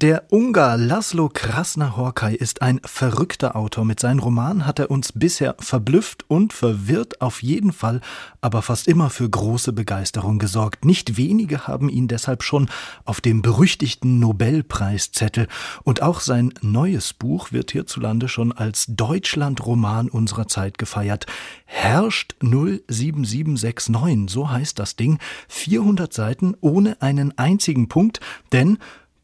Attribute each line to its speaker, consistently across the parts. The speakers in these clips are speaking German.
Speaker 1: der Ungar Laszlo Krasner-Horkai ist ein verrückter Autor. Mit seinen Romanen hat er uns bisher verblüfft und verwirrt, auf jeden Fall aber fast immer für große Begeisterung gesorgt. Nicht wenige haben ihn deshalb schon auf dem berüchtigten Nobelpreiszettel. Und auch sein neues Buch wird hierzulande schon als Deutschland-Roman unserer Zeit gefeiert. Herrscht 07769, so heißt das Ding. 400 Seiten ohne einen einzigen Punkt, denn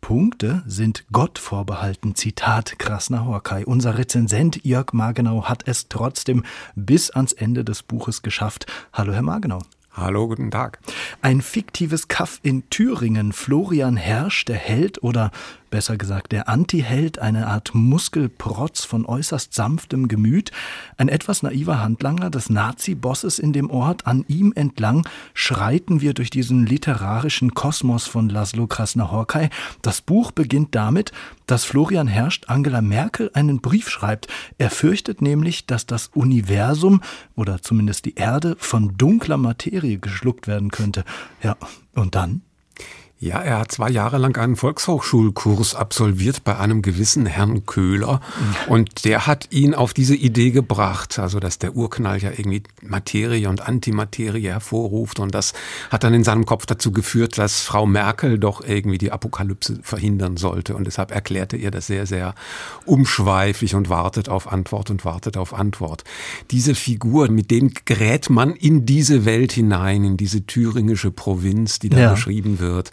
Speaker 1: Punkte sind Gott vorbehalten. Zitat Krasner Horkai. Unser Rezensent Jörg Margenau hat es trotzdem bis ans Ende des Buches geschafft. Hallo, Herr Margenau.
Speaker 2: Hallo, guten Tag.
Speaker 1: Ein fiktives Kaff in Thüringen. Florian Hersch, der Held oder besser gesagt der Antiheld, eine Art Muskelprotz von äußerst sanftem Gemüt, ein etwas naiver Handlanger des Nazi-Bosses in dem Ort. An ihm entlang schreiten wir durch diesen literarischen Kosmos von Laszlo Krasner-Horkai. Das Buch beginnt damit, dass Florian Herrscht Angela Merkel einen Brief schreibt. Er fürchtet nämlich, dass das Universum oder zumindest die Erde von dunkler Materie geschluckt werden könnte. Ja, und dann?
Speaker 2: Ja, er hat zwei Jahre lang einen Volkshochschulkurs absolviert bei einem gewissen Herrn Köhler und der hat ihn auf diese Idee gebracht, also dass der Urknall ja irgendwie Materie und Antimaterie hervorruft und das hat dann in seinem Kopf dazu geführt, dass Frau Merkel doch irgendwie die Apokalypse verhindern sollte und deshalb erklärte er das sehr, sehr umschweifig und wartet auf Antwort und wartet auf Antwort. Diese Figur, mit dem gerät man in diese Welt hinein, in diese thüringische Provinz, die da ja. beschrieben wird.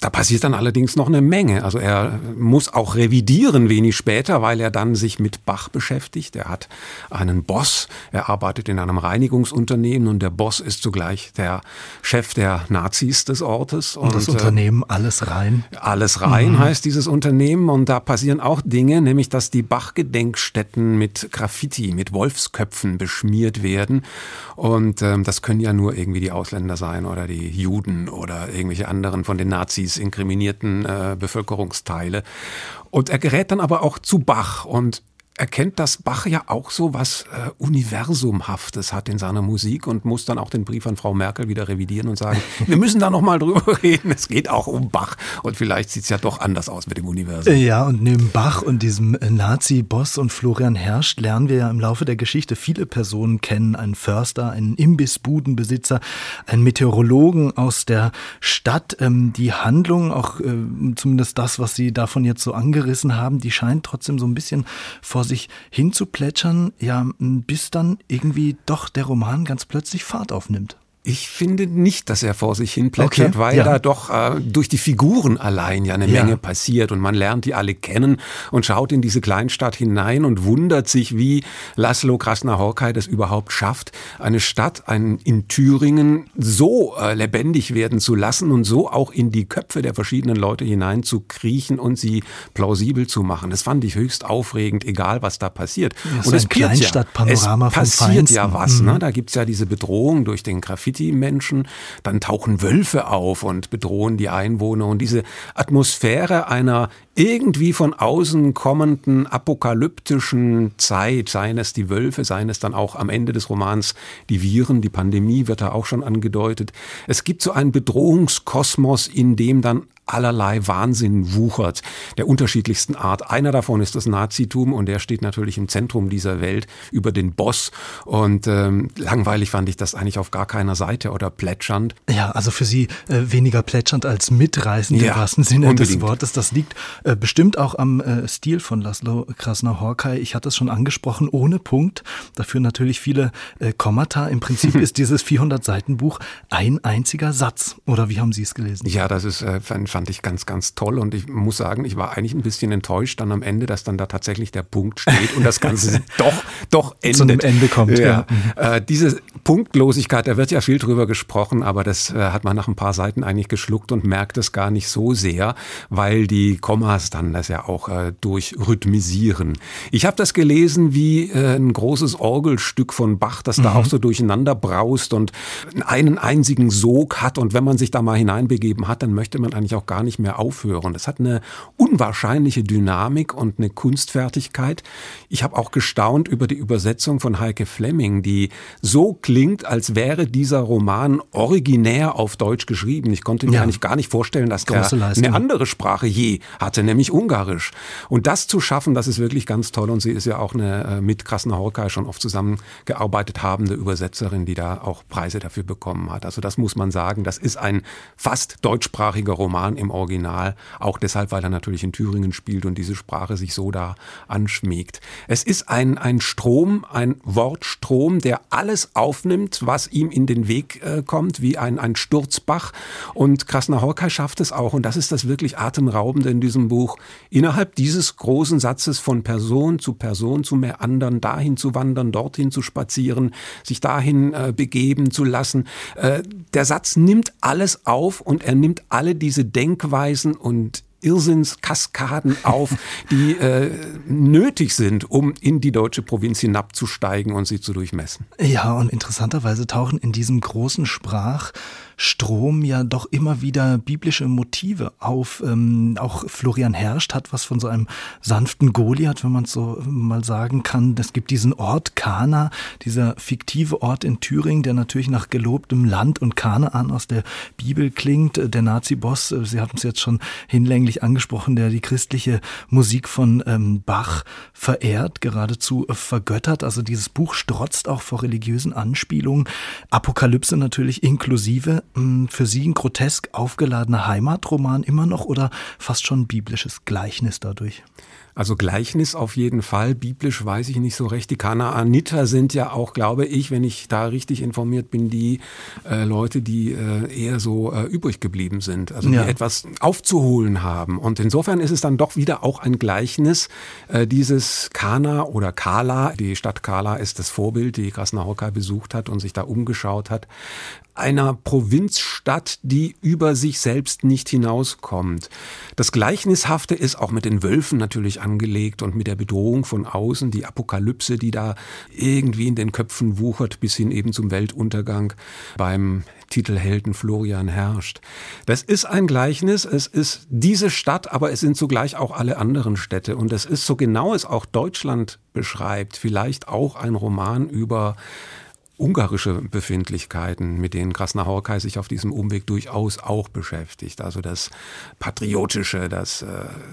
Speaker 2: Da passiert dann allerdings noch eine Menge. Also er muss auch revidieren wenig später, weil er dann sich mit Bach beschäftigt. Er hat einen Boss, er arbeitet in einem Reinigungsunternehmen und der Boss ist zugleich der Chef der Nazis des Ortes.
Speaker 1: Und, und das Unternehmen Alles rein?
Speaker 2: Alles rein mhm. heißt dieses Unternehmen und da passieren auch Dinge, nämlich dass die Bach-Gedenkstätten mit Graffiti, mit Wolfsköpfen beschmiert werden und ähm, das können ja nur irgendwie die Ausländer sein oder die Juden oder irgendwelche anderen von den Nazis Nazis inkriminierten äh, Bevölkerungsteile. Und er gerät dann aber auch zu Bach und erkennt, dass Bach ja auch so was äh, Universumhaftes hat in seiner Musik und muss dann auch den Brief an Frau Merkel wieder revidieren und sagen, wir müssen da nochmal drüber reden. Es geht auch um Bach und vielleicht sieht's ja doch anders aus mit dem Universum.
Speaker 1: Ja, und neben Bach und diesem Nazi-Boss und Florian Herrscht lernen wir ja im Laufe der Geschichte viele Personen kennen. Einen Förster, einen Imbissbudenbesitzer, einen Meteorologen aus der Stadt. Ähm, die Handlung, auch äh, zumindest das, was Sie davon jetzt so angerissen haben, die scheint trotzdem so ein bisschen vor sich hinzuplätschern, ja, bis dann irgendwie doch der Roman ganz plötzlich Fahrt aufnimmt.
Speaker 2: Ich finde nicht, dass er vor sich hin plätschert, okay, weil ja. da doch äh, durch die Figuren allein ja eine ja. Menge passiert und man lernt die alle kennen und schaut in diese Kleinstadt hinein und wundert sich, wie Laszlo Krasner-Horkai das überhaupt schafft, eine Stadt ein, in Thüringen so äh, lebendig werden zu lassen und so auch in die Köpfe der verschiedenen Leute hinein zu kriechen und sie plausibel zu machen. Das fand ich höchst aufregend, egal was da passiert.
Speaker 1: Ja, und es Kleinstadtpanorama
Speaker 2: ja, es passiert ja was. Mhm. Ne? Da gibt's ja diese Bedrohung durch den Graffiti Graffiti-Menschen, dann tauchen Wölfe auf und bedrohen die Einwohner und diese Atmosphäre einer irgendwie von außen kommenden apokalyptischen Zeit, seien es die Wölfe, seien es dann auch am Ende des Romans die Viren, die Pandemie wird da auch schon angedeutet. Es gibt so einen Bedrohungskosmos, in dem dann allerlei Wahnsinn wuchert, der unterschiedlichsten Art. Einer davon ist das Nazitum und der steht natürlich im Zentrum dieser Welt über den Boss. Und ähm, langweilig fand ich das eigentlich auf gar keiner Seite oder plätschernd.
Speaker 1: Ja, also für Sie äh, weniger plätschernd als mitreißend ja, im wahrsten Sinne unbedingt. des Wortes. Das liegt äh, bestimmt auch am äh, Stil von Laszlo Krasner-Horkai. Ich hatte es schon angesprochen, ohne Punkt. Dafür natürlich viele äh, Kommata. Im Prinzip ist dieses 400-Seiten-Buch ein einziger Satz. Oder wie haben Sie es gelesen?
Speaker 2: Ja, das ist, äh, fand ich ganz, ganz toll. Und ich muss sagen, ich war eigentlich ein bisschen enttäuscht dann am Ende, dass dann da tatsächlich der Punkt steht und das Ganze doch, doch endet. Zu
Speaker 1: einem Ende kommt, ja.
Speaker 2: ja. Äh, diese Punktlosigkeit, da wird ja viel drüber gesprochen, aber das äh, hat man nach ein paar Seiten eigentlich geschluckt und merkt es gar nicht so sehr, weil die Komma Kommas dann das ja auch äh, durchrhythmisieren. Ich habe das gelesen wie äh, ein großes Orgelstück von Bach, das mhm. da auch so durcheinander braust und einen einzigen Sog hat. Und wenn man sich da mal hineinbegeben hat, dann möchte man eigentlich auch auch gar nicht mehr aufhören. Das hat eine unwahrscheinliche Dynamik und eine Kunstfertigkeit. Ich habe auch gestaunt über die Übersetzung von Heike Fleming, die so klingt, als wäre dieser Roman originär auf Deutsch geschrieben. Ich konnte mir ja. eigentlich gar nicht vorstellen, dass der eine andere Sprache je hatte, nämlich Ungarisch. Und das zu schaffen, das ist wirklich ganz toll. Und sie ist ja auch eine äh, mit Krasner Horkai schon oft zusammengearbeitet habende Übersetzerin, die da auch Preise dafür bekommen hat. Also das muss man sagen. Das ist ein fast deutschsprachiger Roman im Original. Auch deshalb, weil er natürlich in Thüringen spielt und diese Sprache sich so da anschmiegt. Es ist ein, ein Strom, ein Wortstrom, der alles aufnimmt, was ihm in den Weg äh, kommt, wie ein, ein Sturzbach. Und Krasner Horkai schafft es auch. Und das ist das wirklich Atemraubende in diesem Buch. Innerhalb dieses großen Satzes von Person zu Person zu mehr anderen, dahin zu wandern, dorthin zu spazieren, sich dahin äh, begeben zu lassen. Äh, der Satz nimmt alles auf und er nimmt alle diese Denkweisen und Irrsinnskaskaden auf, die äh, nötig sind, um in die deutsche Provinz hinabzusteigen und sie zu durchmessen.
Speaker 1: Ja, und interessanterweise tauchen in diesem großen Sprach Strom ja doch immer wieder biblische Motive auf. Ähm, auch Florian Herrscht hat was von so einem sanften Goliath, wenn man es so mal sagen kann. Es gibt diesen Ort Kana, dieser fiktive Ort in Thüringen, der natürlich nach gelobtem Land und Kanaan aus der Bibel klingt. Der Nazi-Boss, äh, Sie hatten es jetzt schon hinlänglich angesprochen, der die christliche Musik von ähm, Bach verehrt, geradezu vergöttert. Also dieses Buch strotzt auch vor religiösen Anspielungen. Apokalypse natürlich inklusive. Für Sie ein grotesk aufgeladener Heimatroman immer noch oder fast schon ein biblisches Gleichnis dadurch?
Speaker 2: Also Gleichnis auf jeden Fall. Biblisch weiß ich nicht so recht. Die Kanaaniter sind ja auch, glaube ich, wenn ich da richtig informiert bin, die äh, Leute, die äh, eher so äh, übrig geblieben sind, also die etwas aufzuholen haben. Und insofern ist es dann doch wieder auch ein Gleichnis. Äh, dieses Kana oder Kala, die Stadt Kala ist das Vorbild, die Krasnahorkai besucht hat und sich da umgeschaut hat einer Provinzstadt, die über sich selbst nicht hinauskommt. Das Gleichnishafte ist auch mit den Wölfen natürlich angelegt und mit der Bedrohung von außen, die Apokalypse, die da irgendwie in den Köpfen wuchert, bis hin eben zum Weltuntergang beim Titelhelden Florian herrscht. Das ist ein Gleichnis, es ist diese Stadt, aber es sind zugleich auch alle anderen Städte und es ist so genau es auch Deutschland beschreibt, vielleicht auch ein Roman über ungarische Befindlichkeiten, mit denen Krasnahorkai sich auf diesem Umweg durchaus auch beschäftigt. Also das Patriotische, das äh,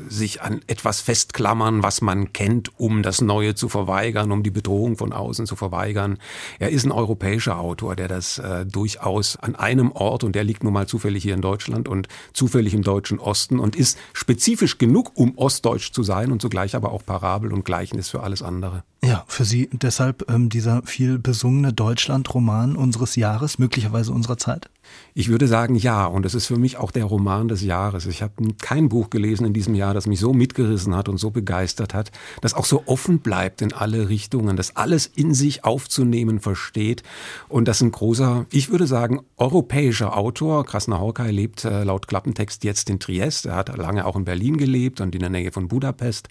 Speaker 2: sich an etwas festklammern, was man kennt, um das Neue zu verweigern, um die Bedrohung von außen zu verweigern. Er ist ein europäischer Autor, der das äh, durchaus an einem Ort, und der liegt nun mal zufällig hier in Deutschland und zufällig im deutschen Osten und ist spezifisch genug, um ostdeutsch zu sein und zugleich aber auch Parabel und Gleichnis für alles andere.
Speaker 1: Ja, für Sie deshalb ähm, dieser viel besungene Deutschland-Roman unseres Jahres, möglicherweise unserer Zeit?
Speaker 2: Ich würde sagen, ja. Und es ist für mich auch der Roman des Jahres. Ich habe kein Buch gelesen in diesem Jahr, das mich so mitgerissen hat und so begeistert hat, das auch so offen bleibt in alle Richtungen, das alles in sich aufzunehmen versteht. Und das ein großer, ich würde sagen, europäischer Autor. Krasner Horkai lebt äh, laut Klappentext jetzt in Triest. Er hat lange auch in Berlin gelebt und in der Nähe von Budapest.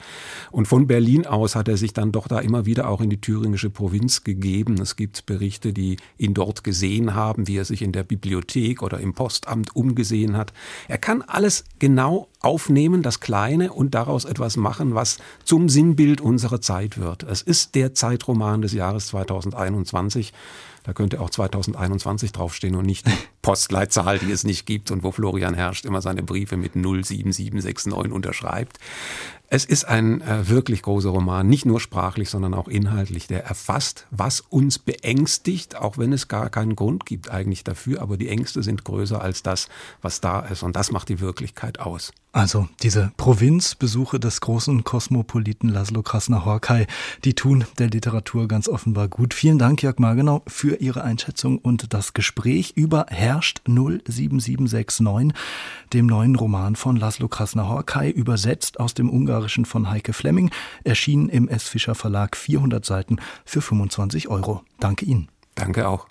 Speaker 2: Und von Berlin aus hat er sich dann doch da immer wieder auch in die thüringische Provinz gegeben. Es gibt Berichte, die ihn dort gesehen haben, wie er sich in der Bibliothek oder im Postamt umgesehen hat. Er kann alles genau aufnehmen, das Kleine, und daraus etwas machen, was zum Sinnbild unserer Zeit wird. Es ist der Zeitroman des Jahres 2021. Da könnte auch 2021 draufstehen und nicht Postleitzahl, die es nicht gibt und wo Florian Herrscht immer seine Briefe mit 07769 unterschreibt. Es ist ein äh, wirklich großer Roman, nicht nur sprachlich, sondern auch inhaltlich. Der erfasst, was uns beängstigt, auch wenn es gar keinen Grund gibt eigentlich dafür, aber die Ängste sind größer als das, was da ist. Und das macht die Wirklichkeit aus.
Speaker 1: Also diese Provinzbesuche des großen Kosmopoliten Laszlo Krasner-Horkai, die tun der Literatur ganz offenbar gut. Vielen Dank, Jörg Margenau, für Ihre Einschätzung und das Gespräch über Herrscht 07769, dem neuen Roman von Laszlo Krasner-Horkai, übersetzt aus dem Ungarischen von Heike Flemming, erschienen im S. Fischer Verlag 400 Seiten für 25 Euro. Danke Ihnen.
Speaker 2: Danke auch.